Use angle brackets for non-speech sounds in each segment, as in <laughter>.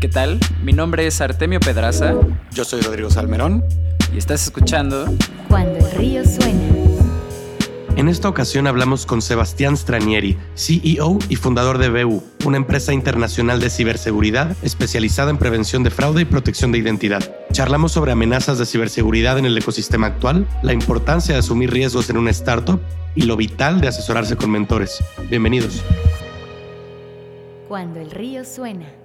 ¿Qué tal? Mi nombre es Artemio Pedraza. Yo soy Rodrigo Salmerón. Y estás escuchando Cuando el río suena. En esta ocasión hablamos con Sebastián Stranieri, CEO y fundador de BU, una empresa internacional de ciberseguridad especializada en prevención de fraude y protección de identidad. Charlamos sobre amenazas de ciberseguridad en el ecosistema actual, la importancia de asumir riesgos en una startup y lo vital de asesorarse con mentores. Bienvenidos. Cuando el río suena.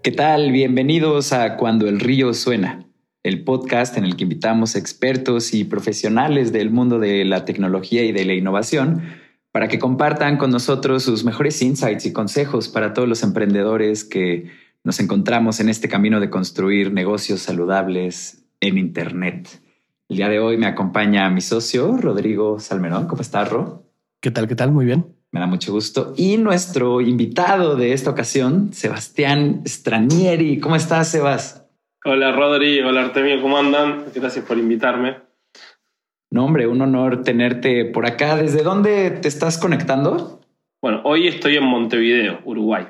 ¿Qué tal? Bienvenidos a Cuando el río suena, el podcast en el que invitamos expertos y profesionales del mundo de la tecnología y de la innovación para que compartan con nosotros sus mejores insights y consejos para todos los emprendedores que nos encontramos en este camino de construir negocios saludables en Internet. El día de hoy me acompaña mi socio, Rodrigo Salmerón. ¿Cómo estás, Ro? ¿Qué tal? ¿Qué tal? Muy bien. Me da mucho gusto. Y nuestro invitado de esta ocasión, Sebastián Stranieri. ¿Cómo estás, Sebas? Hola, Rodri. Hola, Artemio. ¿Cómo andan? Gracias por invitarme. No, hombre, un honor tenerte por acá. ¿Desde dónde te estás conectando? Bueno, hoy estoy en Montevideo, Uruguay.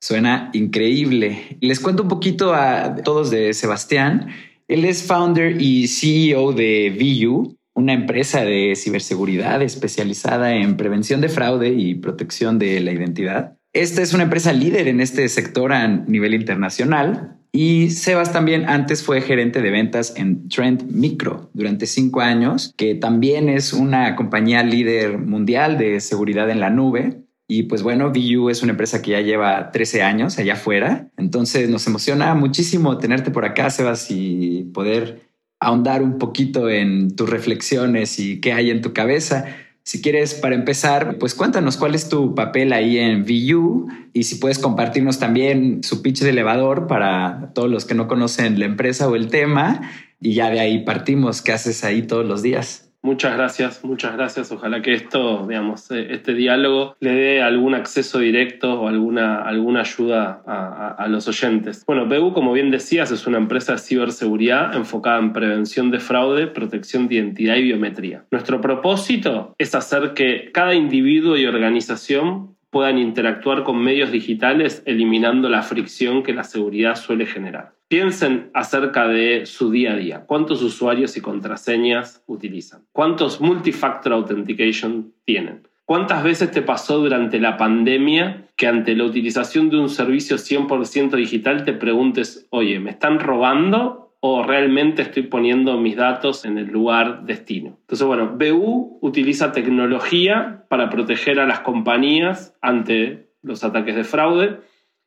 Suena increíble. Les cuento un poquito a todos de Sebastián. Él es founder y CEO de VU, una empresa de ciberseguridad especializada en prevención de fraude y protección de la identidad. Esta es una empresa líder en este sector a nivel internacional. Y Sebas también antes fue gerente de ventas en Trend Micro durante cinco años, que también es una compañía líder mundial de seguridad en la nube. Y pues bueno, VU es una empresa que ya lleva 13 años allá afuera. Entonces nos emociona muchísimo tenerte por acá, Sebas, y poder ahondar un poquito en tus reflexiones y qué hay en tu cabeza. Si quieres, para empezar, pues cuéntanos cuál es tu papel ahí en VU y si puedes compartirnos también su pitch de elevador para todos los que no conocen la empresa o el tema y ya de ahí partimos. ¿Qué haces ahí todos los días? Muchas gracias, muchas gracias. Ojalá que esto, digamos, eh, este diálogo le dé algún acceso directo o alguna, alguna ayuda a, los oyentes. Bueno, BU, como bien decías, es una empresa de ciberseguridad enfocada en prevención de fraude, protección de identidad y biometría. Nuestro propósito es hacer que cada individuo y organización puedan interactuar con medios digitales eliminando la fricción que la seguridad suele generar. Piensen acerca de su día a día. ¿Cuántos usuarios y contraseñas utilizan? ¿Cuántos multifactor authentication tienen? ¿Cuántas veces te pasó durante la pandemia que ante la utilización de un servicio 100% digital te preguntes, oye, ¿me están robando o realmente estoy poniendo mis datos en el lugar destino? Entonces, bueno, BU utiliza tecnología para proteger a las compañías ante los ataques de fraude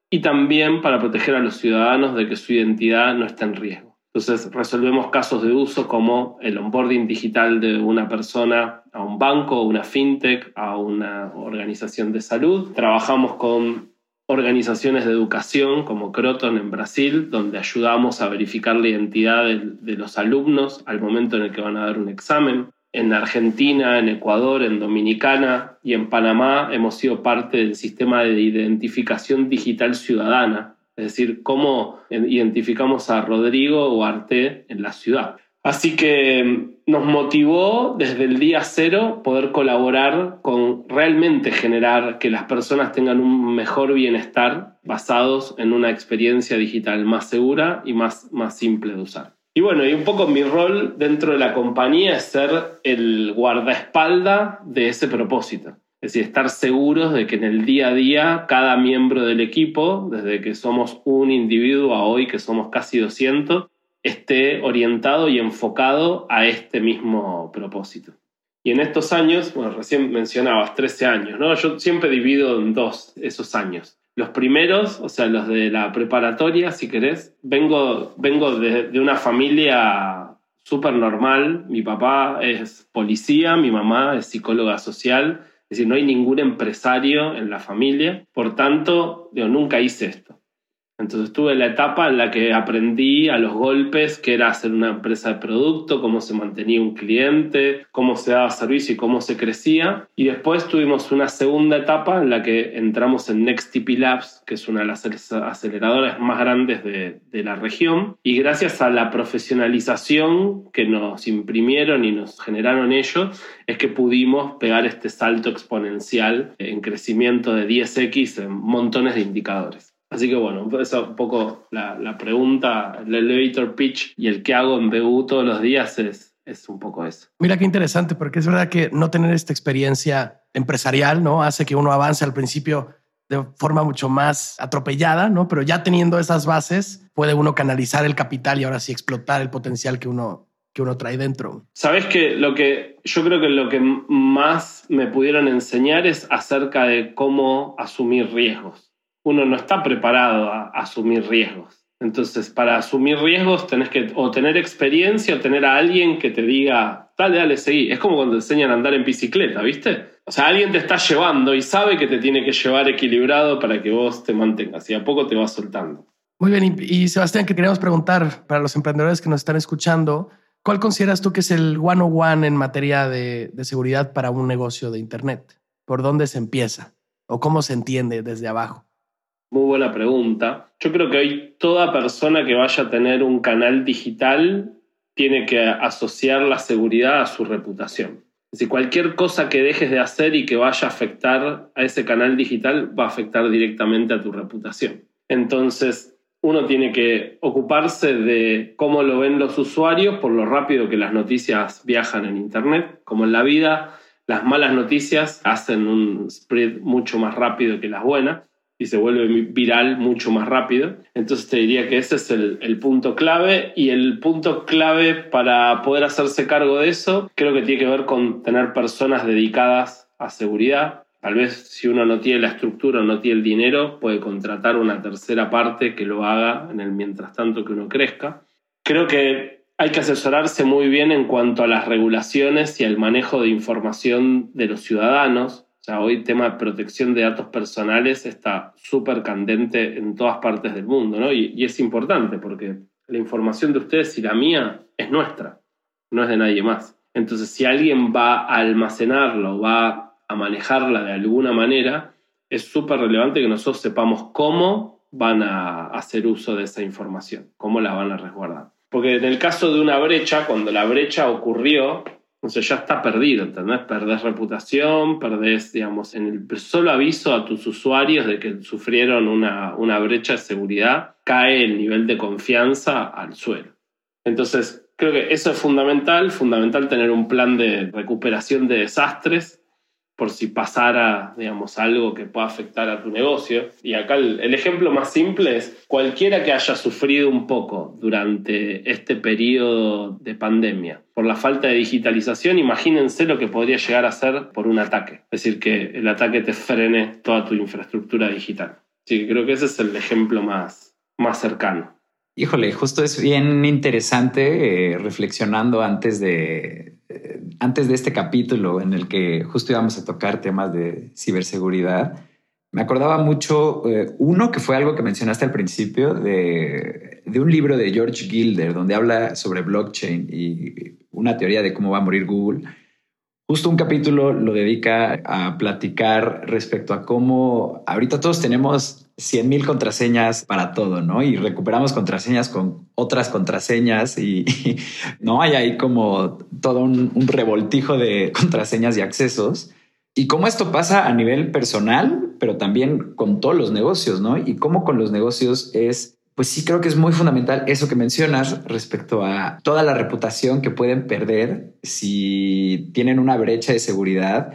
y también para proteger a los ciudadanos de que su identidad no esté en riesgo. Entonces resolvemos casos de uso como el onboarding digital de una persona a un banco, una fintech, a una organización de salud. Trabajamos con organizaciones de educación como Croton en Brasil, donde ayudamos a verificar la identidad de, los alumnos al momento en el que van a dar un examen en Argentina, en Ecuador, en Dominicana y en Panamá hemos sido parte del sistema de identificación digital ciudadana, es decir, cómo identificamos a Rodrigo o Arte en la ciudad. Así que nos motivó desde el día cero poder colaborar con realmente generar que las personas tengan un mejor bienestar basados en una experiencia digital más segura y más, más simple de usar. Y bueno, y un poco mi rol dentro de la compañía es ser el guardaespalda de ese propósito. Es decir, estar seguros de que en el día a día cada miembro del equipo, desde que somos un individuo a hoy que somos casi 200, esté orientado y enfocado a este mismo propósito. Y en estos años, bueno, recién mencionabas 13 años, ¿no? Yo siempre divido en dos esos años. Los primeros, o sea, los de la preparatoria, si querés, vengo, vengo de, una familia súper normal. Mi papá es policía, mi mamá es psicóloga social, es decir, no hay ningún empresario en la familia. Por tanto, yo nunca hice esto. Entonces tuve la etapa en la que aprendí a los golpes qué era hacer una empresa de producto, cómo se mantenía un cliente, cómo se daba servicio y cómo se crecía. Y después tuvimos una segunda etapa en la que entramos en NextTP Labs, que es una de las aceleradoras más grandes de, la región. Y gracias a la profesionalización que nos imprimieron y nos generaron ellos, es que pudimos pegar este salto exponencial en crecimiento de 10x en montones de indicadores. Así que bueno, esa es un poco la, la, pregunta, el elevator pitch y el que hago en BU todos los días es, es un poco eso. Mira qué interesante, porque es verdad que no tener esta experiencia empresarial, ¿no? Hace que uno avance al principio de forma mucho más atropellada, ¿no? Pero ya teniendo esas bases, puede uno canalizar el capital y ahora sí explotar el potencial que uno, que uno trae dentro. Sabes que lo que yo creo que lo que más me pudieron enseñar es acerca de cómo asumir riesgos. Uno no está preparado a asumir riesgos. Entonces, para asumir riesgos tenés que o tener experiencia o tener a alguien que te diga, dale, dale, seguí. Es como cuando enseñan a andar en bicicleta, ¿viste? O sea, alguien te está llevando y sabe que te tiene que llevar equilibrado para que vos te mantengas y a poco te vas soltando. Muy bien, y, Sebastián, que queríamos preguntar para los emprendedores que nos están escuchando, ¿cuál consideras tú que es el one-on-one en materia de seguridad para un negocio de Internet? ¿Por dónde se empieza? ¿O cómo se entiende desde abajo? Muy buena pregunta. Yo creo que hoy toda persona que vaya a tener un canal digital tiene que asociar la seguridad a su reputación. Si cualquier cosa que dejes de hacer y que vaya a afectar a ese canal digital va a afectar directamente a tu reputación. Entonces, uno tiene que ocuparse de cómo lo ven los usuarios por lo rápido que las noticias viajan en Internet. Como en la vida, las malas noticias hacen un spread mucho más rápido que las buenas y se vuelve viral mucho más rápido. Entonces te diría que ese es el, punto clave y el punto clave para poder hacerse cargo de eso creo que tiene que ver con tener personas dedicadas a seguridad. Tal vez si uno no tiene la estructura o no tiene el dinero, puede contratar una tercera parte que lo haga en el mientras tanto que uno crezca. Creo que hay que asesorarse muy bien en cuanto a las regulaciones y al manejo de información de los ciudadanos sea, hoy el tema de protección de datos personales está súper candente en todas partes del mundo, ¿no? Y, es importante porque la información de ustedes y la mía es nuestra, no es de nadie más. Entonces, si alguien va a almacenarla o va a manejarla de alguna manera, es súper relevante que nosotros sepamos cómo van a hacer uso de esa información, cómo la van a resguardar. Porque en el caso de una brecha, cuando la brecha ocurrió, entonces ya está perdido, ¿entendés? Perdés reputación, perdés, digamos, en el solo aviso a tus usuarios de que sufrieron una, una brecha de seguridad, cae el nivel de confianza al suelo. Entonces, creo que eso es fundamental, fundamental tener un plan de recuperación de desastres por si pasara, digamos, algo que pueda afectar a tu negocio. Y acá el, ejemplo más simple es cualquiera que haya sufrido un poco durante este periodo de pandemia por la falta de digitalización, imagínense lo que podría llegar a ser por un ataque. Es decir, que el ataque te frene toda tu infraestructura digital. Así que creo que ese es el ejemplo más, más cercano. Híjole, justo es bien interesante eh, reflexionando antes de, eh, antes de este capítulo en el que justo íbamos a tocar temas de ciberseguridad. Me acordaba mucho, eh, uno que fue algo que mencionaste al principio, de, de, un libro de George Gilder, donde habla sobre blockchain y una teoría de cómo va a morir Google. Justo un capítulo lo dedica a platicar respecto a cómo ahorita todos tenemos 100 mil contraseñas para todo, ¿no? Y recuperamos contraseñas con otras contraseñas y, no hay ahí como todo un, revoltijo de contraseñas y accesos. Y cómo esto pasa a nivel personal, pero también con todos los negocios, ¿no? Y cómo con los negocios es, pues sí creo que es muy fundamental eso que mencionas respecto a toda la reputación que pueden perder si tienen una brecha de seguridad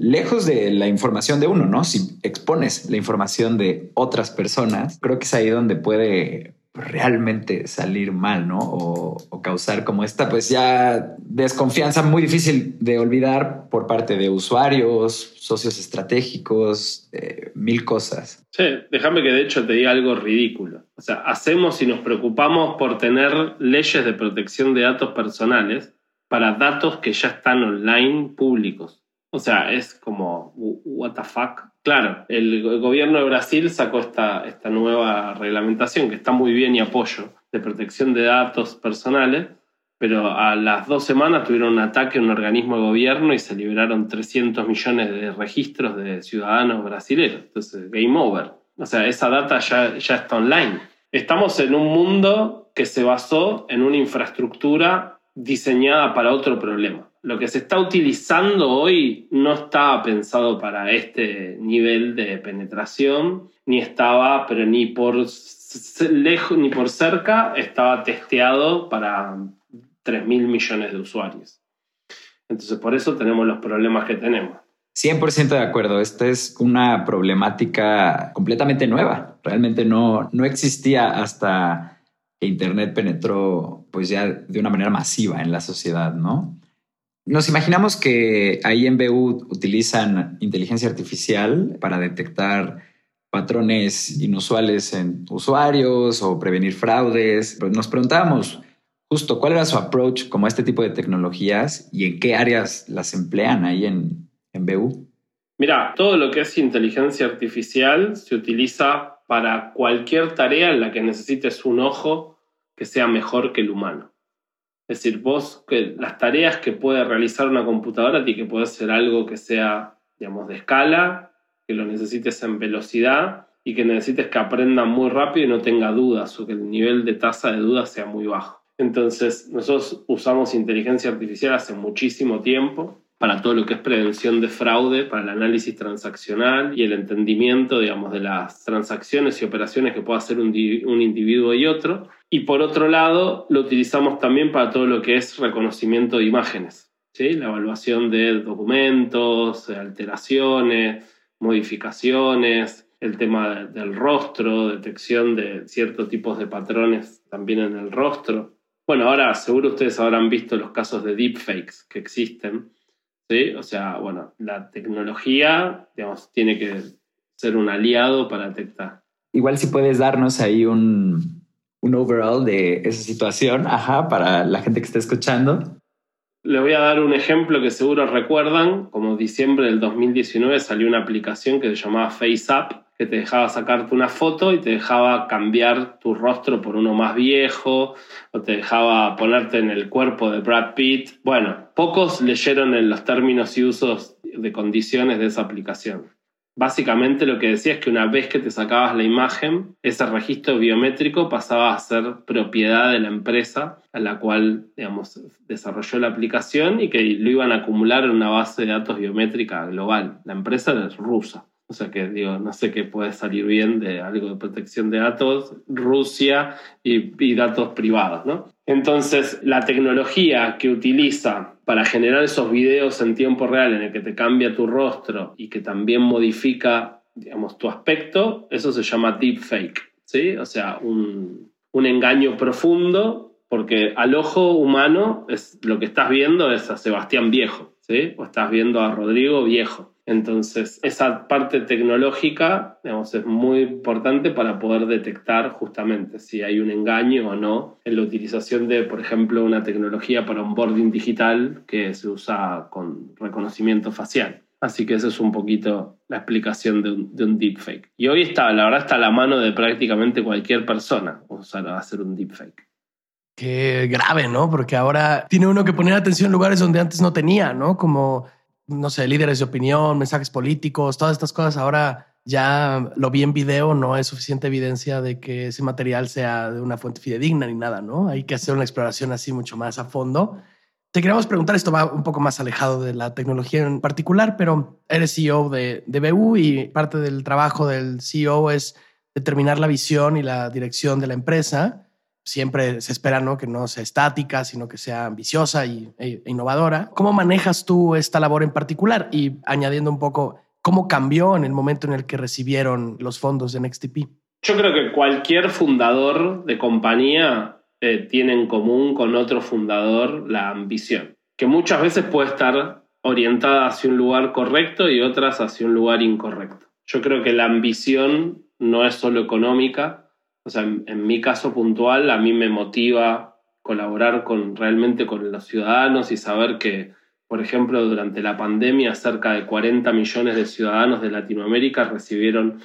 lejos de la información de uno, ¿no? Si expones la información de otras personas, creo que es ahí donde puede realmente salir mal, ¿no? O, causar como esta, pues ya desconfianza muy difícil de olvidar por parte de usuarios, socios estratégicos, eh, mil cosas. Sí, déjame que de hecho te diga algo ridículo. O sea, hacemos y nos preocupamos por tener leyes de protección de datos personales para datos que ya están online públicos. O sea, es como, what the fuck. Claro, el gobierno de Brasil sacó esta, esta nueva reglamentación que está muy bien y apoyo de protección de datos personales, pero a las dos semanas tuvieron un ataque a un organismo de gobierno y se liberaron 300 millones de registros de ciudadanos brasileños. Entonces, game over. O sea, esa data ya, ya está online. Estamos en un mundo que se basó en una infraestructura diseñada para otro problema. Lo que se está utilizando hoy no estaba pensado para este nivel de penetración, ni estaba, pero ni por lejos ni por cerca, estaba testeado para 3 mil millones de usuarios. Entonces, por eso tenemos los problemas que tenemos. 100% de acuerdo. Esta es una problemática completamente nueva. Realmente no, no existía hasta Internet penetró pues ya de una manera masiva en la sociedad, ¿no? Nos imaginamos que ahí en BU utilizan inteligencia artificial para detectar patrones inusuales en usuarios o prevenir fraudes. nos preguntábamos justo cuál era su approach como a este tipo de tecnologías y en qué áreas las emplean ahí en, en BU. Mira, todo lo que es inteligencia artificial se utiliza para cualquier tarea en la que necesites un ojo que sea mejor que el humano. Es decir, vos, que las tareas que puede realizar una computadora tiene que puede ser algo que sea, digamos, de escala, que lo necesites en velocidad y que necesites que aprenda muy rápido y no tenga dudas o que el nivel de tasa de dudas sea muy bajo. Entonces, nosotros usamos inteligencia artificial hace muchísimo tiempo para todo lo que es prevención de fraude, para el análisis transaccional y el entendimiento, digamos, de las transacciones y operaciones que pueda hacer un, individuo y otro. Y por otro lado, lo utilizamos también para todo lo que es reconocimiento de imágenes, ¿sí? la evaluación de documentos, alteraciones, modificaciones, el tema del rostro, detección de ciertos tipos de patrones también en el rostro. Bueno, ahora seguro ustedes habrán visto los casos de deepfakes que existen ¿sí? O sea, bueno, la tecnología, digamos, tiene que ser un aliado para detectar. Igual si puedes darnos ahí un, un overall de esa situación, ajá, para la gente que está escuchando. Le voy a dar un ejemplo que seguro recuerdan, como diciembre del 2019 salió una aplicación que se llamaba FaceApp, que te dejaba sacarte una foto y te dejaba cambiar tu rostro por uno más viejo, o te dejaba ponerte en el cuerpo de Brad Pitt. Bueno, pocos leyeron en los términos y usos de condiciones de esa aplicación. Básicamente lo que decía es que una vez que te sacabas la imagen, ese registro biométrico pasaba a ser propiedad de la empresa a la cual digamos, desarrolló la aplicación y que lo iban a acumular en una base de datos biométrica global. La empresa es rusa. O sea que digo, no sé qué puede salir bien de algo de protección de datos, Rusia y, datos privados, ¿no? Entonces, la tecnología que utiliza para generar esos videos en tiempo real en el que te cambia tu rostro y que también modifica, digamos, tu aspecto, eso se llama deepfake, ¿sí? O sea, un, un engaño profundo porque al ojo humano es, lo que estás viendo es a Sebastián viejo, ¿sí? O estás viendo a Rodrigo viejo. Entonces, esa parte tecnológica digamos, es muy importante para poder detectar justamente si hay un engaño o no en la utilización de, por ejemplo, una tecnología para un boarding digital que se usa con reconocimiento facial. Así que esa es un poquito la explicación de un, de un, deepfake. Y hoy está, la verdad, está a la mano de prácticamente cualquier persona usar, hacer un deepfake. Qué grave, ¿no? Porque ahora tiene uno que poner atención en lugares donde antes no tenía, ¿no? Como no sé, líderes de opinión, mensajes políticos, todas estas cosas. Ahora ya lo vi en video, no es suficiente evidencia de que ese material sea de una fuente fidedigna ni nada, ¿no? Hay que hacer una exploración así mucho más a fondo. Te queríamos preguntar, esto va un poco más alejado de la tecnología en particular, pero eres CEO de, de BU y parte del trabajo del CEO es determinar la visión y la dirección de la empresa siempre se espera ¿no? que no sea estática, sino que sea ambiciosa y, e, innovadora. ¿Cómo manejas tú esta labor en particular? Y añadiendo un poco, ¿cómo cambió en el momento en el que recibieron los fondos de NextTP? Yo creo que cualquier fundador de compañía eh, tiene en común con otro fundador la ambición, que muchas veces puede estar orientada hacia un lugar correcto y otras hacia un lugar incorrecto. Yo creo que la ambición no es solo económica, o sea, en, mi caso puntual, a mí me motiva colaborar con, realmente con los ciudadanos y saber que, por ejemplo, durante la pandemia, cerca de 40 millones de ciudadanos de Latinoamérica recibieron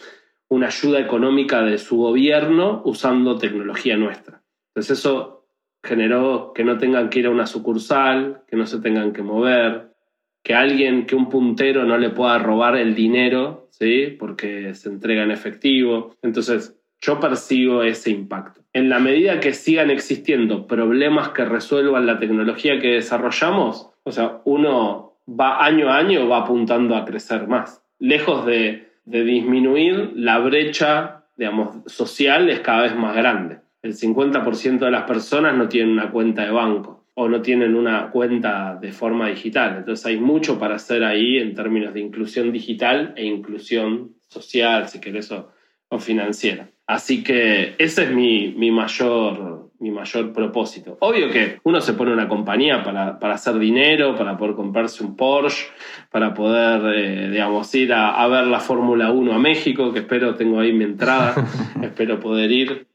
una ayuda económica de su gobierno usando tecnología nuestra. Entonces eso generó que no tengan que ir a una sucursal, que no se tengan que mover, que alguien, que un puntero no le pueda robar el dinero, ¿sí? Porque se entrega en efectivo. Entonces, yo percibo ese impacto. En la medida que sigan existiendo problemas que resuelvan la tecnología que desarrollamos, o sea, uno va año a año va apuntando a crecer más. Lejos de, de disminuir, la brecha, digamos, social es cada vez más grande. El 50% de las personas no tienen una cuenta de banco o no tienen una cuenta de forma digital. Entonces hay mucho para hacer ahí en términos de inclusión digital e inclusión social, si querés, o financiera. Así que ese es mi, mi, mayor, mi mayor propósito. Obvio que uno se pone una compañía para, para hacer dinero, para poder comprarse un Porsche, para poder, eh, digamos, ir a, a ver la Fórmula 1 a México, que espero, tengo ahí mi entrada, <laughs> espero poder ir.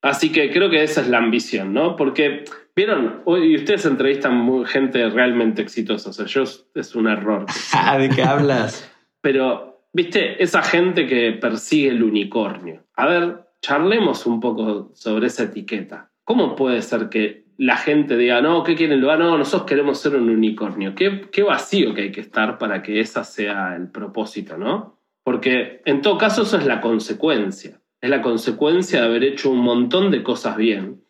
Así que creo que esa es la ambición, ¿no? Porque, vieron, hoy ustedes entrevistan gente realmente exitosa, o sea, yo es un error. <laughs> ¿De qué hablas? Pero, viste, esa gente que persigue el unicornio. A ver, charlemos un poco sobre esa etiqueta. ¿Cómo puede ser que la gente diga, no, ¿qué quieren lograr? No, nosotros queremos ser un unicornio. ¿Qué, qué vacío que hay que estar para que ese sea el propósito, ¿no? Porque en todo caso eso es la consecuencia es la consecuencia de haber hecho un montón de cosas bien.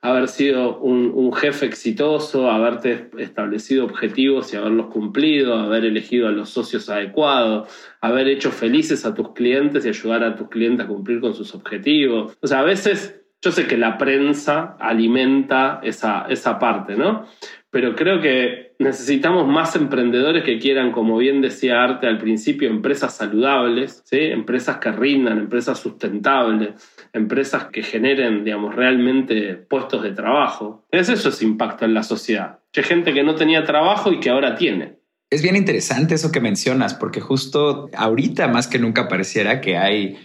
Haber sido un, un, jefe exitoso, haberte establecido objetivos y haberlos cumplido, haber elegido a los socios adecuados, haber hecho felices a tus clientes y ayudar a tus clientes a cumplir con sus objetivos. O sea, a veces yo sé que la prensa alimenta esa, esa parte, ¿no? Pero creo que necesitamos más emprendedores que quieran, como bien decía Arte al principio, empresas saludables, ¿sí? empresas que rindan, empresas sustentables, empresas que generen, digamos, realmente puestos de trabajo. Es eso ese impacto en la sociedad. Hay gente que no tenía trabajo y que ahora tiene. Es bien interesante eso que mencionas, porque justo ahorita más que nunca pareciera que hay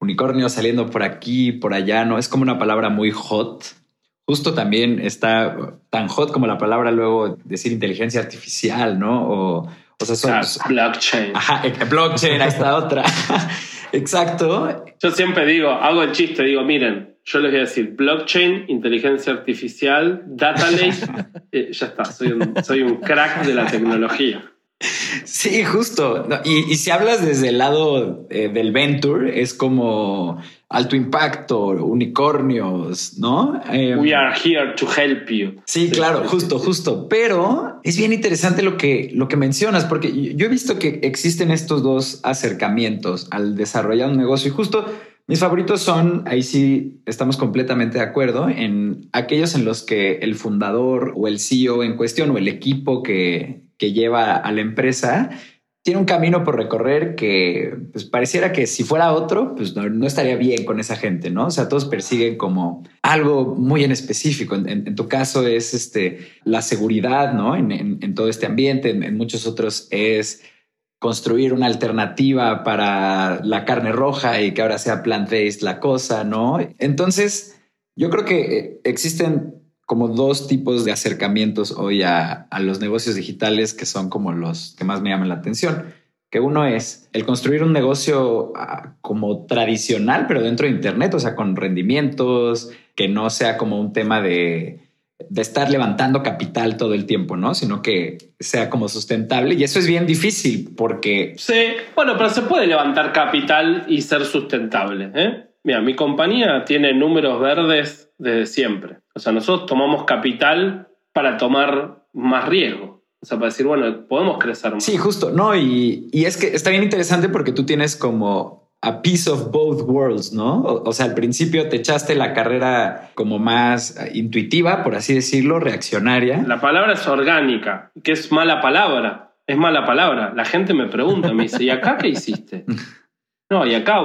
unicornios saliendo por aquí, por allá, ¿no? Es como una palabra muy hot justo también está tan hot como la palabra luego decir inteligencia artificial, ¿no? O, o sea, son, blockchain. Ajá, blockchain, ahí está otra. <laughs> Exacto. Yo siempre digo, hago el chiste, digo, miren, yo les voy a decir blockchain, inteligencia artificial, data lake, <laughs> eh, ya está, soy un, soy un crack de la tecnología. Sí, justo. Y, y, si hablas desde el lado eh, del venture, es como alto impacto, unicornios, ¿no? Eh, We are here to help you. Sí, claro, justo, justo. Pero es bien interesante lo que, lo que mencionas, porque yo he visto que existen estos dos acercamientos al desarrollar un negocio y justo mis favoritos son, ahí sí estamos completamente de acuerdo, en aquellos en los que el fundador o el CEO en cuestión o el equipo que, que lleva a la empresa tiene un camino por recorrer que pues, pareciera que si fuera otro, pues no, no, estaría bien con esa gente, ¿no? O sea, todos persiguen como algo muy en específico. En, tu caso es este, la seguridad, ¿no? En, todo este ambiente, en, muchos otros es construir una alternativa para la carne roja y que ahora sea plant-based la cosa, ¿no? Entonces, yo creo que existen como dos tipos de acercamientos hoy a, a, los negocios digitales que son como los que más me llaman la atención. Que uno es el construir un negocio uh, como tradicional, pero dentro de Internet, o sea, con rendimientos, que no sea como un tema de, de estar levantando capital todo el tiempo, ¿no? Sino que sea como sustentable. Y eso es bien difícil porque... Sí, bueno, pero se puede levantar capital y ser sustentable. ¿eh? Mira, mi compañía tiene números verdes desde siempre. O sea, nosotros tomamos capital para tomar más riesgo. O sea, para decir, bueno, podemos crecer más. Sí, justo. No, y, y es que está bien interesante porque tú tienes como a piece of both worlds, ¿no? O, o, sea, al principio te echaste la carrera como más intuitiva, por así decirlo, reaccionaria. La palabra es orgánica, que es mala palabra. Es mala palabra. La gente me pregunta, me dice, ¿y acá qué hiciste? <laughs> No, y acá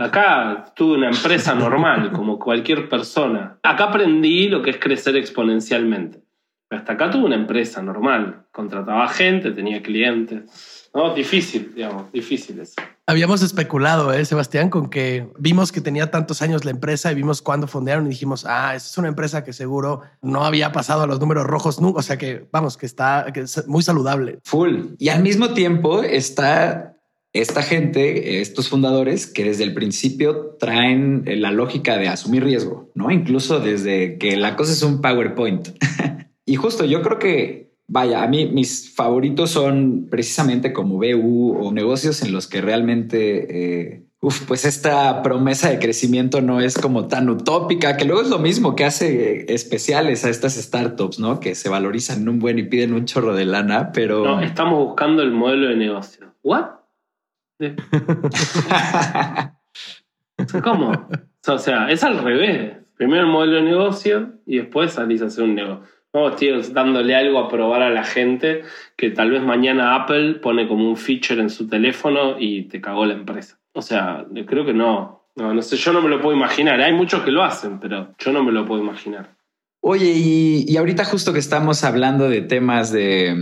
Acá tuve una empresa normal, como cualquier persona. Acá aprendí lo que es crecer exponencialmente. Hasta acá tuve una empresa normal. Contrataba gente, tenía clientes. No, difícil, digamos, difíciles. Habíamos especulado, ¿eh, Sebastián, con que vimos que tenía tantos años la empresa y vimos cuándo fondearon y dijimos, ah, esa es una empresa que seguro no había pasado a los números rojos nunca. O sea que, vamos, que está que es muy saludable. Full. Y al mismo tiempo está esta gente, estos fundadores, que desde el principio traen la lógica de asumir riesgo, ¿no? Incluso desde que la cosa es un PowerPoint. <laughs> y justo yo creo que, vaya, a mí mis favoritos son precisamente como BU o negocios en los que realmente eh, pues esta promesa de crecimiento no es como tan utópica, que luego es lo mismo que hace especiales a estas startups, ¿no? Que se valorizan un buen y piden un chorro de lana, pero... No, estamos buscando el modelo de negocio. ¿What? <laughs> ¿Cómo? O sea, es al revés. Primero el modelo de negocio y después salís a hacer un negocio. No, estoy dándole algo a probar a la gente que tal vez mañana Apple pone como un feature en su teléfono y te cagó la empresa. O sea, creo que no. No, no sé, yo no me lo puedo imaginar. Hay muchos que lo hacen, pero yo no me lo puedo imaginar. Oye, y, ahorita justo que estamos hablando de temas de,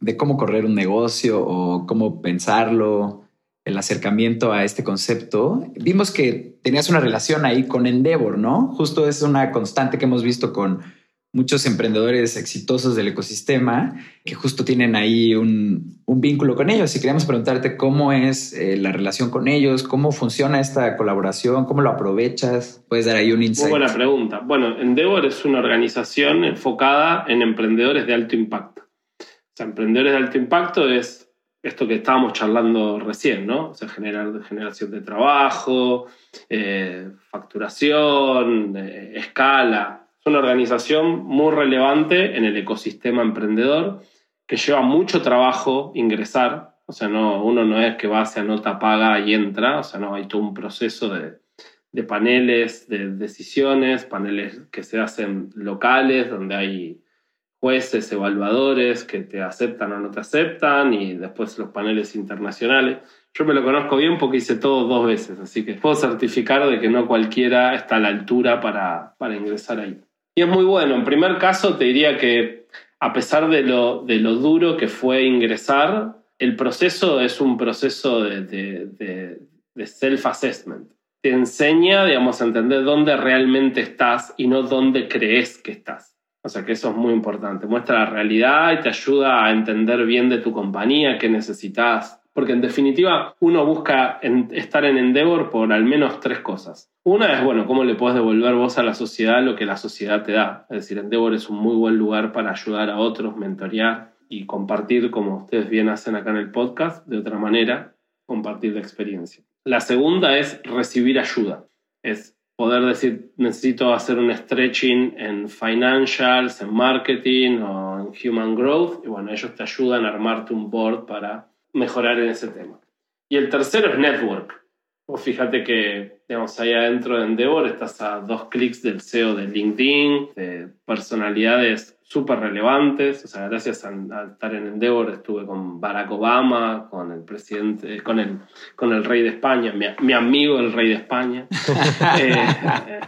de, cómo correr un negocio o cómo pensarlo, el acercamiento a este concepto, vimos que tenías una relación ahí con Endeavor, ¿no? Justo es una constante que hemos visto con muchos emprendedores exitosos del ecosistema que justo tienen ahí un, vínculo con ellos. Y queríamos preguntarte cómo es eh, la relación con ellos, cómo funciona esta colaboración, cómo lo aprovechas. Puedes dar ahí un insight. Muy buena pregunta. Bueno, Endeavor es una organización enfocada en emprendedores de alto impacto. O sea, emprendedores de alto impacto es esto que estábamos charlando recién, ¿no? O sea, generación de trabajo, eh, facturación, eh, escala, una organización muy relevante en el ecosistema emprendedor que lleva mucho trabajo ingresar. O sea, no, uno no es que va, se anota, paga y entra. O sea, no, hay todo un proceso de, de paneles, de decisiones, paneles que se hacen locales, donde hay jueces, evaluadores que te aceptan o no te aceptan, y después los paneles internacionales. Yo me lo conozco bien porque hice todo dos veces, así que puedo certificar de que no cualquiera está a la altura para, para ingresar ahí. Y es muy bueno. En primer caso, te diría que a pesar de lo, de lo duro que fue ingresar, el proceso es un proceso de, de, self-assessment. Te enseña, digamos, a entender dónde realmente estás y no dónde crees que estás. O sea que eso es muy importante. Muestra la realidad y te ayuda a entender bien de tu compañía, qué necesitas, porque en definitiva uno busca estar en Endeavor por al menos tres cosas. Una es, bueno, cómo le puedes devolver vos a la sociedad lo que la sociedad te da. Es decir, Endeavor es un muy buen lugar para ayudar a otros, mentorear y compartir, como ustedes bien hacen acá en el podcast, de otra manera, compartir la experiencia. La segunda es recibir ayuda. Es poder decir, necesito hacer un stretching en financials, en marketing o en human growth. Y bueno, ellos te ayudan a armarte un board para mejorar en ese tema. Y el tercero es network. O fíjate que, digamos, ahí adentro de Endeavor estás a dos clics del CEO de LinkedIn, de personalidades súper relevantes. O sea, gracias a, estar en Endeavor estuve con Barack Obama, con el presidente, con el, con el rey de España, mi, mi amigo el rey de España. <laughs> eh,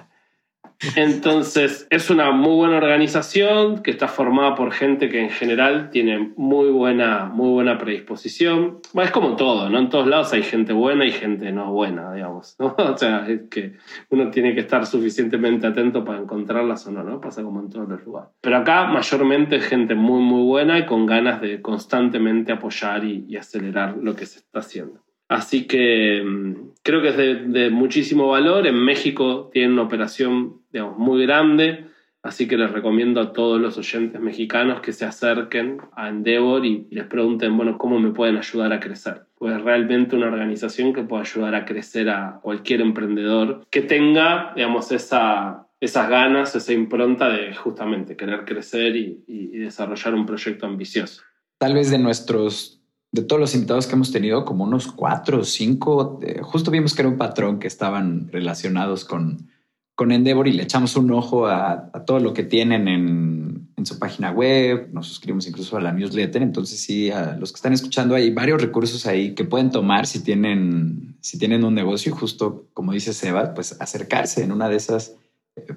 entonces, es una muy buena organización que está formada por gente que en general tiene muy buena, muy buena predisposición. es como todo, ¿no? En todos lados hay gente buena y gente no buena, digamos. <laughs> O sea, es que uno tiene que estar suficientemente atento para encontrarlas o no, ¿no? Pasa como en todos los lugares. Pero acá mayormente gente muy, muy buena y con ganas de constantemente apoyar y acelerar lo que se está haciendo. Así que mm, creo que es de, muchísimo valor. En México tienen una operación digamos, muy grande, así que les recomiendo a todos los oyentes mexicanos que se acerquen a Endeavor y, les pregunten, bueno, ¿cómo me pueden ayudar a crecer? Pues realmente una organización que pueda ayudar a crecer a cualquier emprendedor que tenga, digamos, esa, esas ganas, esa impronta de justamente querer crecer y desarrollar un proyecto ambicioso. Tal vez de nuestros de todos los invitados que hemos tenido, como unos cuatro o cinco, eh, justo vimos que era un patrón que estaban relacionados con, con Endeavor y le echamos un ojo a, todo lo que tienen en, en, su página web, nos suscribimos incluso a la newsletter, entonces sí, a los que están escuchando hay varios recursos ahí que pueden tomar si tienen, si tienen un negocio y justo como dice Seba, pues acercarse en una de esas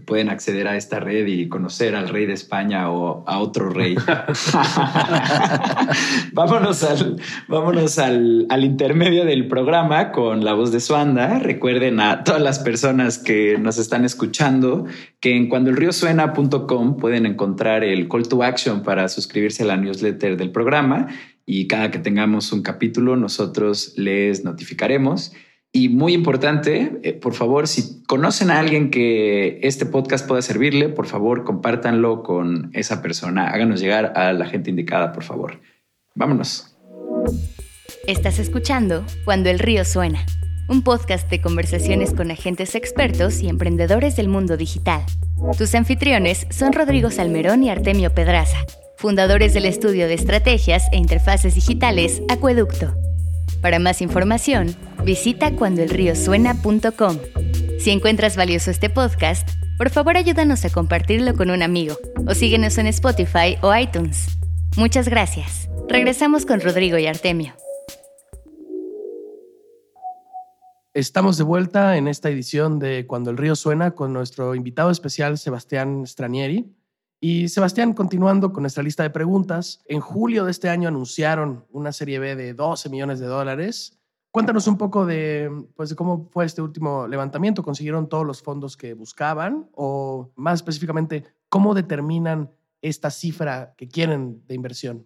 pueden acceder a esta red y conocer al rey de España o a otro rey. <laughs> vámonos al, vámonos al, al, intermedio del programa con la voz de Suanda. Recuerden a todas las personas que nos están escuchando que en cuandoelriosuena.com pueden encontrar el call to action para suscribirse a la newsletter del programa y cada que tengamos un capítulo nosotros les notificaremos. Y muy importante, eh, por favor, si conocen a alguien que este podcast pueda servirle, por favor, compártanlo con esa persona. Háganos llegar a la gente indicada, por favor. Vámonos. Estás escuchando Cuando el río suena, un podcast de conversaciones con agentes expertos y emprendedores del mundo digital. Tus anfitriones son Rodrigo Salmerón y Artemio Pedraza, fundadores del estudio de estrategias e interfaces digitales Acueducto. Para más información, visita cuandoelriosuena.com. Si encuentras valioso este podcast, por favor ayúdanos a compartirlo con un amigo o síguenos en Spotify o iTunes. Muchas gracias. Regresamos con Rodrigo y Artemio. Estamos de vuelta en esta edición de Cuando el río suena con nuestro invitado especial Sebastián Stranieri. Y Sebastián, continuando con nuestra lista de preguntas, en julio de este año anunciaron una serie B de 12 millones de dólares. Cuéntanos un poco de, pues, cómo fue este último levantamiento. ¿Consiguieron todos los fondos que buscaban? O más específicamente, ¿cómo determinan esta cifra que quieren de inversión?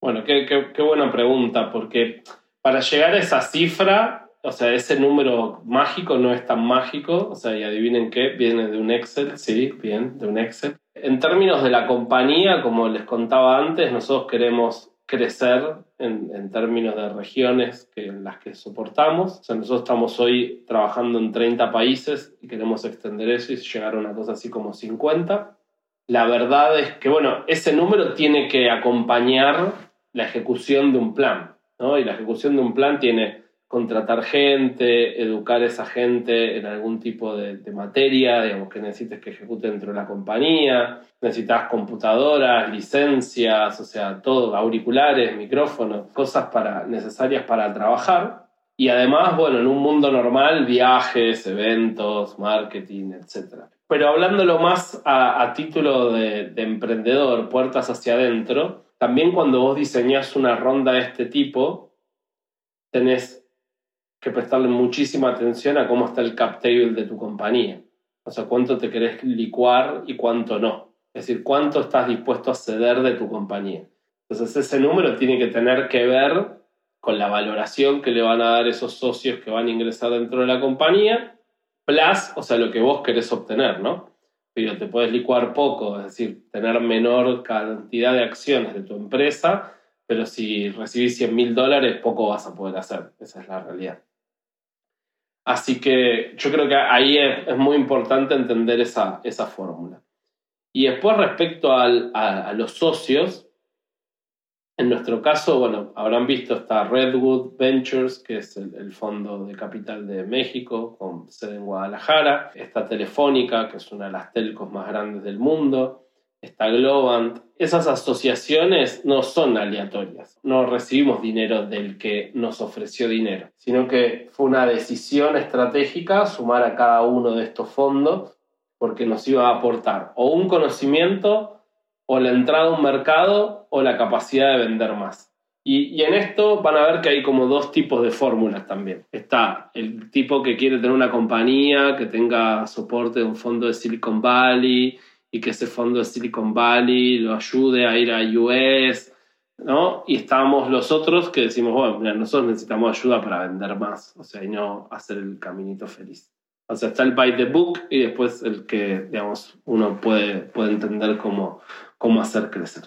Bueno, qué, qué buena pregunta, porque para llegar a esa cifra o sea, ese número mágico no es tan mágico, o sea, y adivinen qué, viene de un Excel, sí, bien, de un Excel. En términos de la compañía, como les contaba antes, nosotros queremos crecer en, términos de regiones que, en las que soportamos. O sea, nosotros estamos hoy trabajando en 30 países y queremos extender eso y llegar a una cosa así como 50. La verdad es que, bueno, ese número tiene que acompañar la ejecución de un plan, ¿no? Y la ejecución de un plan tiene contratar gente, educar a esa gente en algún tipo de, materia, digamos, que necesites que ejecute dentro de la compañía, necesitas computadoras, licencias, o sea, todo, auriculares, micrófonos, cosas para, necesarias para trabajar. Y además, bueno, en un mundo normal, viajes, eventos, marketing, etc. Pero hablándolo más a, título de, de emprendedor, puertas hacia adentro, también cuando vos diseñás una ronda de este tipo, tenés que prestarle muchísima atención a cómo está el cap table de tu compañía. O sea, cuánto te querés licuar y cuánto no. Es decir, cuánto estás dispuesto a ceder de tu compañía. Entonces, ese número tiene que tener que ver con la valoración que le van a dar esos socios que van a ingresar dentro de la compañía, plus, o sea, lo que vos querés obtener, ¿no? Pero te puedes licuar poco, es decir, tener menor cantidad de acciones de tu empresa, pero si recibís 100 mil dólares, poco vas a poder hacer. Esa es la realidad. Así que yo creo que ahí es, muy importante entender esa, esa fórmula. Y después respecto a, los socios, en nuestro caso, bueno, habrán visto está Redwood Ventures, que es el, el, fondo de capital de México, con sede en Guadalajara. Está Telefónica, que es una de las telcos más grandes del mundo está Globant. Esas asociaciones no son aleatorias. No recibimos dinero del que nos ofreció dinero, sino que fue una decisión estratégica sumar a cada uno de estos fondos porque nos iba a aportar o un conocimiento o la entrada a un mercado o la capacidad de vender más. Y, y, en esto van a ver que hay como dos tipos de fórmulas también. Está el tipo que quiere tener una compañía que tenga soporte de un fondo de Silicon Valley y que ese fondo de Silicon Valley lo ayude a ir a US, ¿no? Y estamos los otros que decimos, bueno, nosotros necesitamos ayuda para vender más, o sea, y no hacer el caminito feliz. O sea, está el buy the book y después el que, digamos, uno puede, puede entender cómo, cómo hacer crecer.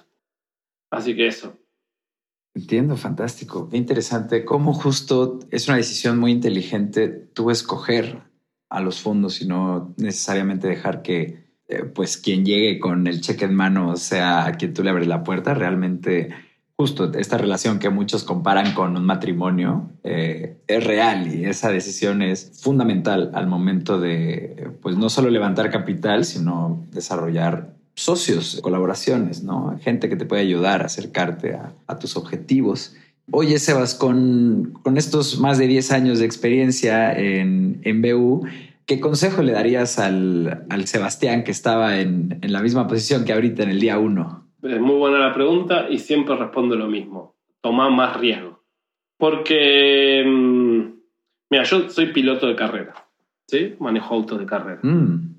Así que eso. Entiendo, fantástico. Qué interesante. Cómo justo es una decisión muy inteligente tú escoger a los fondos y no necesariamente dejar que eh, pues quien llegue con el cheque en mano sea a quien tú le abres la puerta, realmente justo esta relación que muchos comparan con un matrimonio eh, es real y esa decisión es fundamental al momento de, pues no solo levantar capital, sino desarrollar socios, colaboraciones, ¿no? Gente que te puede ayudar a acercarte a, tus objetivos. Oye, Sebas, con, con, estos más de 10 años de experiencia en, en BU, ¿Qué consejo le darías al, Sebastián que estaba en, la misma posición que ahorita en el día uno? Es muy buena la pregunta y siempre respondo lo mismo. Toma más riesgo. Porque, mm, mira, yo soy piloto de carrera, ¿sí? Manejo autos de carrera. Mm.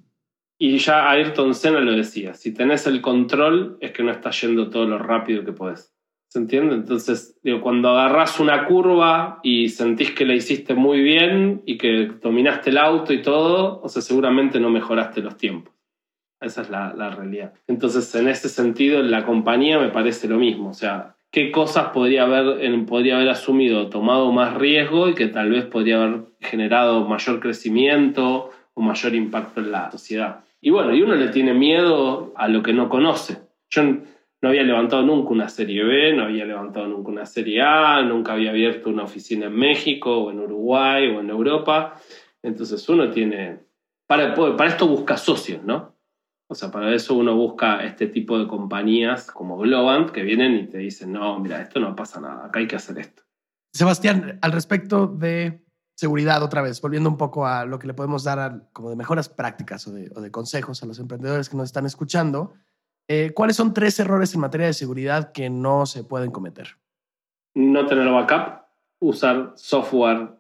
Y ya Ayrton Senna lo decía, si tenés el control es que no estás yendo todo lo rápido que podés. ¿Se entiende? Entonces, cuando agarras una curva y sentís que la hiciste muy bien y que dominaste el auto y todo, o sea, seguramente no mejoraste los tiempos. Esa es la, realidad. Entonces, en ese sentido, en la compañía me parece lo mismo. O sea, ¿qué cosas podría haber, podría haber asumido, tomado más riesgo y que tal vez podría haber generado mayor crecimiento o mayor impacto en la sociedad. Y bueno, y uno le tiene miedo a lo que no conoce. No había levantado nunca una serie B, no había levantado nunca una serie A, nunca había abierto una oficina en México o en Uruguay o en Europa. Entonces uno tiene, para, para esto busca socios, ¿no? O sea, para eso uno busca este tipo de compañías como Globant que vienen y te dicen, no, mira, esto no pasa nada, acá hay que hacer esto. Sebastián, al respecto de seguridad otra vez, volviendo un poco a lo que le podemos dar como de mejoras prácticas o de, consejos a los emprendedores que nos están escuchando, eh, ¿cuáles son tres errores en materia de seguridad que no se pueden cometer? No tener backup, usar software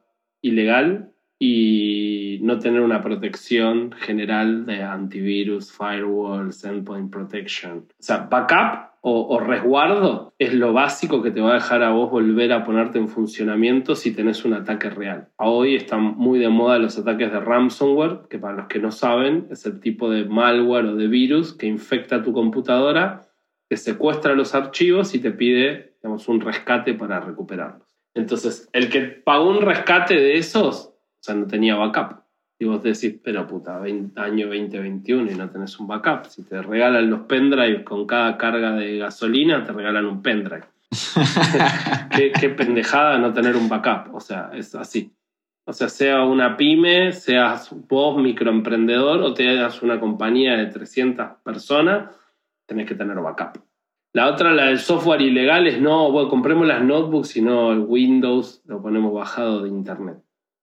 ilegal y no tener una protección general de antivirus, firewalls, endpoint protection. O sea, backup o, resguardo es lo básico que te va a dejar a vos volver a ponerte en funcionamiento si tenés un ataque real. Hoy están muy de moda los ataques de ransomware, que para los que no saben es el tipo de malware o de virus que infecta tu computadora, te secuestra los archivos y te pide digamos, un rescate para recuperarlos. Entonces, el que pagó un rescate de esos o sea, no tenía backup. Y vos decís, pero puta, año 2021 y no tenés un backup. Si te regalan los pendrive con cada carga de gasolina, te regalan un pendrive. <laughs> qué, pendejada no tener un backup. O sea, es así. O sea, sea una pyme, seas vos microemprendedor o te hagas una compañía de 300 personas, tenés que tener backup. La otra, la del software ilegal, es no, bueno, compremos las notebooks y no el Windows lo ponemos bajado de internet.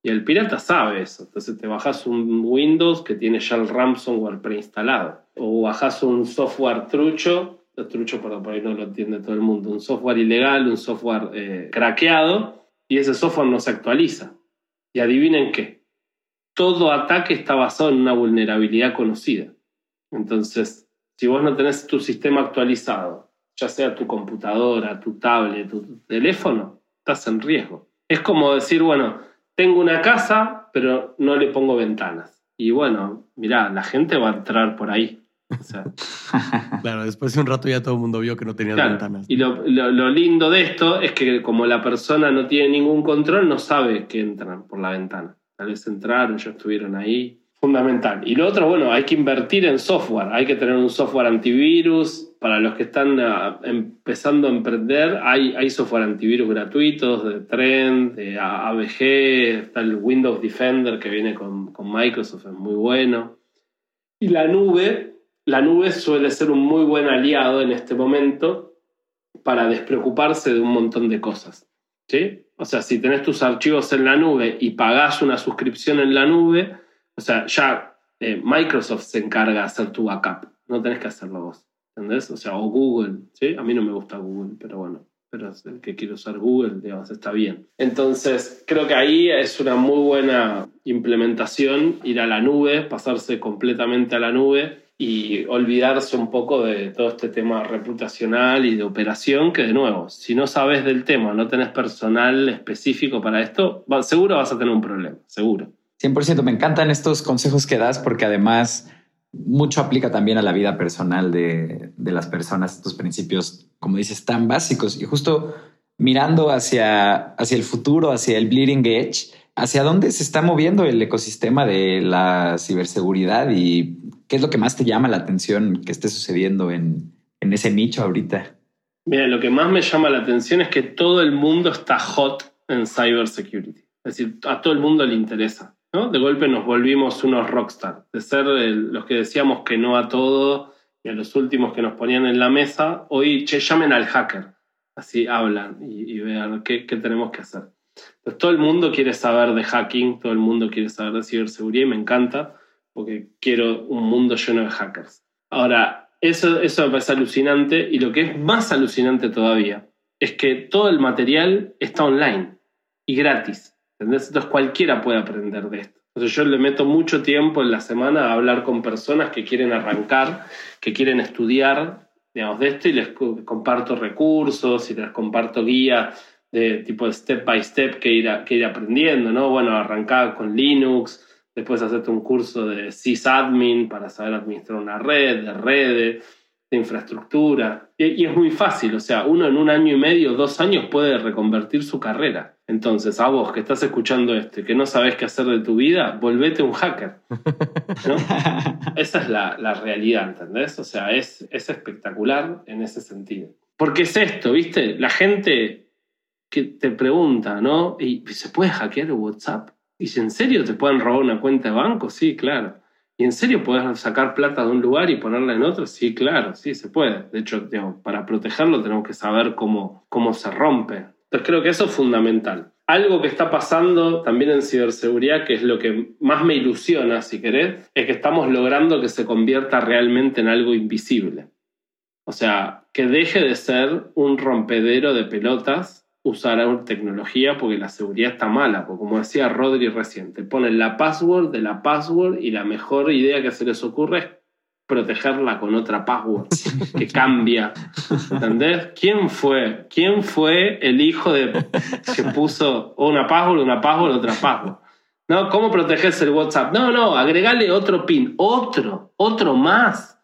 Y el pirata sabe eso. Entonces te bajas un Windows que tiene ya el ransomware preinstalado. O bajas un software trucho, trucho perdón, por ahí no lo entiende todo el mundo, un software ilegal, un software eh, craqueado, y ese software no se actualiza. Y adivinen qué. Todo ataque está basado en una vulnerabilidad conocida. Entonces, si vos no tenés tu sistema actualizado, ya sea tu computadora, tu tablet, tu teléfono, estás en riesgo. Es como decir, bueno, tengo una casa, pero no le pongo ventanas. Y bueno, mirá, la gente va a entrar por ahí. <laughs> claro, después de un rato ya todo el mundo vio que no tenía ventanas. Y lo, lindo de esto es que como la persona no tiene ningún control, no sabe que entran por la ventana. Tal vez entraron, ya estuvieron ahí. Fundamental. Y lo otro, bueno, hay que invertir en software. Hay que tener un software antivirus, para los que están ah, empezando a emprender, hay, hay software antivirus gratuitos de Trend, de ABG, está el Windows Defender que viene con, con Microsoft, es muy bueno. Y la nube, la nube suele ser un muy buen aliado en este momento para despreocuparse de un montón de cosas. ¿sí? O sea, si tenés tus archivos en la nube y pagás una suscripción en la nube, o sea, ya eh, Microsoft se encarga de hacer tu backup, no tenés que hacerlo vos. ¿Entendés? O sea, o Google, ¿sí? A mí no me gusta Google, pero bueno, pero el que quiere usar Google, digamos, está bien. Entonces, creo que ahí es una muy buena implementación ir a la nube, pasarse completamente a la nube y olvidarse un poco de todo este tema reputacional y de operación, que de nuevo, si no sabes del tema, no tenés personal específico para esto, seguro vas a tener un problema, seguro. 100%, me encantan estos consejos que das porque además mucho aplica también a la vida personal de, las personas, estos principios, como dices, tan básicos. Y justo mirando hacia, hacia el futuro, hacia el bleeding edge, hacia dónde se está moviendo el ecosistema de la ciberseguridad y qué es lo que más te llama la atención que esté sucediendo en, en ese nicho ahorita. Mira, lo que más me llama la atención es que todo el mundo está hot en cybersecurity. Es decir, a todo el mundo le interesa. De golpe nos volvimos unos rockstar, de ser los que decíamos que no a todo y a los últimos que nos ponían en la mesa, hoy, che, llamen al hacker, así hablan y, vean qué, tenemos que hacer. Todo el mundo quiere saber de hacking, todo el mundo quiere saber de ciberseguridad y me encanta porque quiero un mundo lleno de hackers. Ahora, eso, eso me parece alucinante y lo que es más alucinante todavía es que todo el material está online y gratis. Entonces cualquiera puede aprender de esto. Entonces yo le meto mucho tiempo en la semana a hablar con personas que quieren arrancar, que quieren estudiar, digamos, de esto y les comparto recursos y les comparto guías de tipo step by step que ir, que ir aprendiendo, ¿no? Bueno, arrancar con Linux, después hacerte un curso de sysadmin para saber administrar una red, de redes, de infraestructura. Y, es muy fácil, o sea, uno en un año y medio, dos años puede reconvertir su carrera. Entonces, a vos que estás escuchando esto y que no sabes qué hacer de tu vida, volvete un hacker. <laughs> Esa es la, la, realidad, ¿entendés? O sea, es, es espectacular en ese sentido. Porque es esto, ¿viste? La gente que te pregunta, ¿no? ¿Y se puede hackear el WhatsApp? ¿Y si en serio te pueden robar una cuenta de banco? Sí, claro. ¿Y en serio puedes sacar plata de un lugar y ponerla en otro? Sí, claro, sí, se puede. De hecho, para protegerlo tenemos que saber cómo, cómo se rompe. Entonces creo que eso es fundamental. Algo que está pasando también en ciberseguridad, que es lo que más me ilusiona, si querés, es que estamos logrando que se convierta realmente en algo invisible. O sea, que deje de ser un rompedero de pelotas usar tecnología porque la seguridad está mala, porque como decía Rodri reciente, ponen la password de la password y la mejor idea que se les ocurre es protegerla con otra password que <laughs> cambia. ¿Entendés? ¿Quién fue? ¿Quién fue el hijo de que puso una password, una password, otra password? No, ¿cómo proteges el WhatsApp? No, no, agregale otro pin, otro, otro más.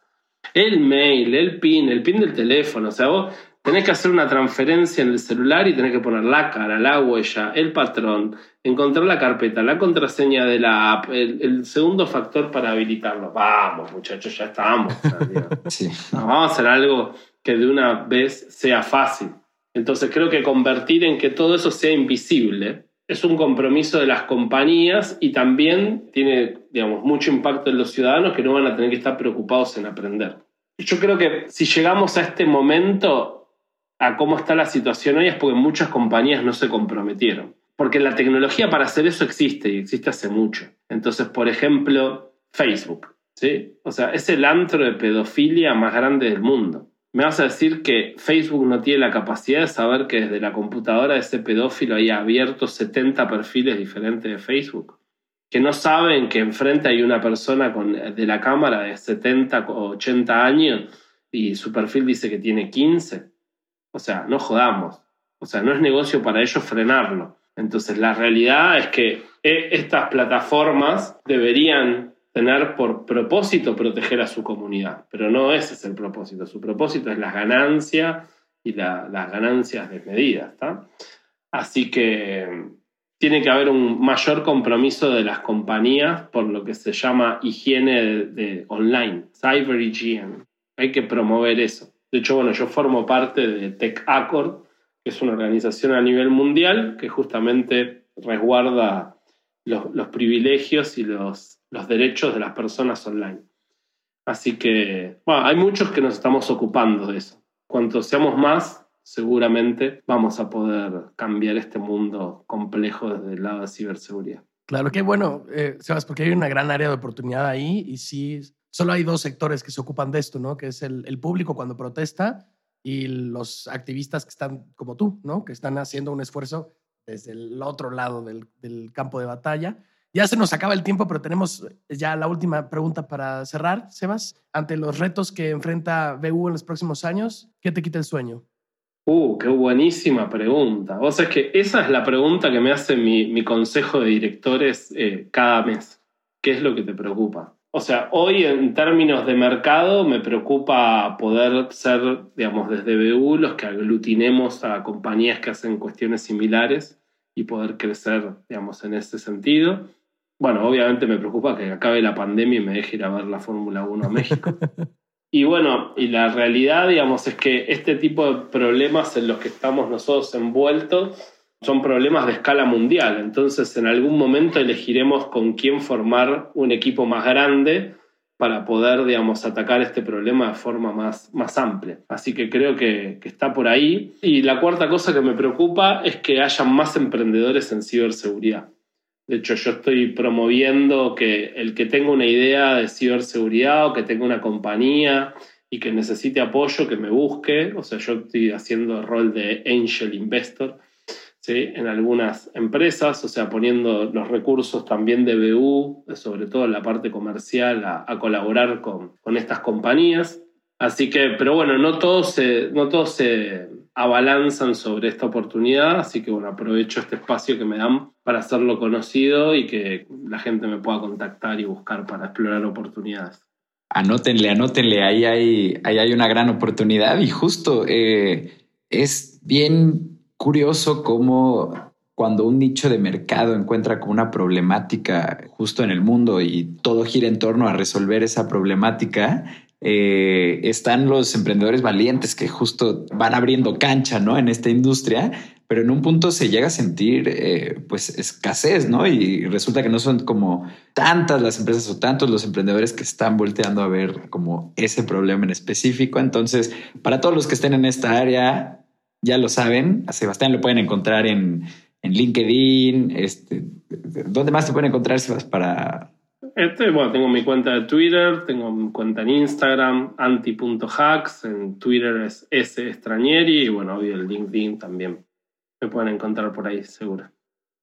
El mail, el pin, el pin del teléfono. O sea, vos tenés que hacer una transferencia en el celular y tenés que poner la cara, la huella, el patrón, encontrar la carpeta, la contraseña de la app, el, segundo factor para habilitarlo. Vamos, muchachos, ya estamos. <laughs> vamos a hacer algo que de una vez sea fácil. Entonces creo que convertir en que todo eso sea invisible es un compromiso de las compañías y también tiene, digamos, mucho impacto en los ciudadanos que no van a tener que estar preocupados en aprender. Yo creo que si llegamos a este momento, a cómo está la situación hoy es porque muchas compañías no se comprometieron. Porque la tecnología para hacer eso existe y existe hace mucho. Entonces, por ejemplo, Facebook. ¿sí? O sea, es el antro de pedofilia más grande del mundo. ¿Me vas a decir que Facebook no tiene la capacidad de saber que desde la computadora de ese pedófilo hay abierto 70 perfiles diferentes de Facebook? Que no saben que enfrente hay una persona con, de la cámara de 70 o 80 años y su perfil dice que tiene 15. O sea, no jodamos. O sea, no es negocio para ellos frenarlo. Entonces, la realidad es que eh, estas plataformas deberían tener por propósito proteger a su comunidad, pero no ese es el propósito. Su propósito es la ganancia y las ganancias desmedidas. Así que tiene que haber un mayor compromiso de las compañías por lo que se llama higiene de online, cyber hygiene. Hay que promover eso. De hecho, bueno, yo formo parte de Tech Accord, que es una organización a nivel mundial que justamente resguarda los, privilegios y los, derechos de las personas online. Así que, bueno, hay muchos que nos estamos ocupando de eso. Cuanto seamos más, seguramente vamos a poder cambiar este mundo complejo desde el lado de ciberseguridad. Claro, qué bueno, eh, Sebas, porque hay una gran área de oportunidad ahí y sí solo hay dos sectores que se ocupan de esto, ¿no? Que es el, público cuando protesta y los activistas que están como tú, ¿no? Que están haciendo un esfuerzo desde el otro lado del, campo de batalla. Ya se nos acaba el tiempo, pero tenemos ya la última pregunta para cerrar, Sebas. Ante los retos que enfrenta BU en los próximos años, ¿qué te quita el sueño? Uh, qué buenísima pregunta. O sea, es que esa es la pregunta que me hace mi, consejo de directores eh, cada mes. ¿Qué es lo que te preocupa? O sea, hoy en términos de mercado me preocupa poder ser, digamos, desde BU los que aglutinemos a compañías que hacen cuestiones similares y poder crecer, digamos, en ese sentido. Bueno, obviamente me preocupa que acabe la pandemia y me deje ir a ver la Fórmula 1 a México. <laughs> y bueno, y la realidad, digamos, es que este tipo de problemas en los que estamos nosotros envueltos son problemas de escala mundial. Entonces, en algún momento elegiremos con quién formar un equipo más grande para poder, digamos, atacar este problema de forma más, más amplia. Así que creo que, que, está por ahí. Y la cuarta cosa que me preocupa es que haya más emprendedores en ciberseguridad. De hecho, yo estoy promoviendo que el que tenga una idea de ciberseguridad o que tenga una compañía y que necesite apoyo, que me busque. O sea, yo estoy haciendo el rol de angel investor en algunas empresas, o sea, poniendo los recursos también de BU, sobre todo en la parte comercial, a, colaborar con, con, estas compañías. Así que, pero bueno, no todos, se, no todos se abalanzan sobre esta oportunidad, así que bueno, aprovecho este espacio que me dan para hacerlo conocido y que la gente me pueda contactar y buscar para explorar oportunidades. anótenle, anótenle, ahí hay, ahí hay una gran oportunidad y justo eh, es bien curioso cómo cuando un nicho de mercado encuentra como una problemática justo en el mundo y todo gira en torno a resolver esa problemática, eh, están los emprendedores valientes que justo van abriendo cancha ¿no? en esta industria, pero en un punto se llega a sentir eh, pues escasez, ¿no? Y resulta que no son como tantas las empresas o tantos los emprendedores que están volteando a ver como ese problema en específico. Entonces, para todos los que estén en esta área, ya lo saben, a Sebastián lo pueden encontrar en, en LinkedIn, este, ¿dónde más te pueden encontrar para este, bueno, tengo mi cuenta de Twitter, tengo mi cuenta en Instagram, anti.hacks, en Twitter es S y bueno, hoy el LinkedIn también me pueden encontrar por ahí, seguro.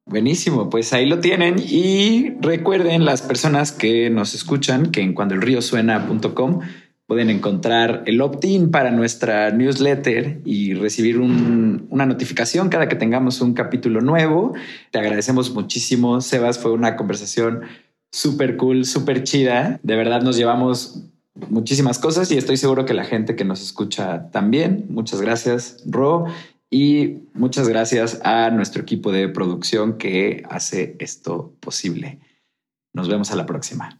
Buenísimo, pues ahí lo tienen y recuerden las personas que nos escuchan que en cuandoelríosuena.com pueden encontrar el opt-in para nuestra newsletter y recibir una notificación cada que tengamos un capítulo nuevo. Te agradecemos muchísimo, Sebas, fue una conversación súper cool, súper chida. De verdad nos llevamos muchísimas cosas y estoy seguro que la gente que nos escucha también. Muchas gracias, Ro. Y muchas gracias a nuestro equipo de producción que hace esto posible. Nos vemos a la próxima.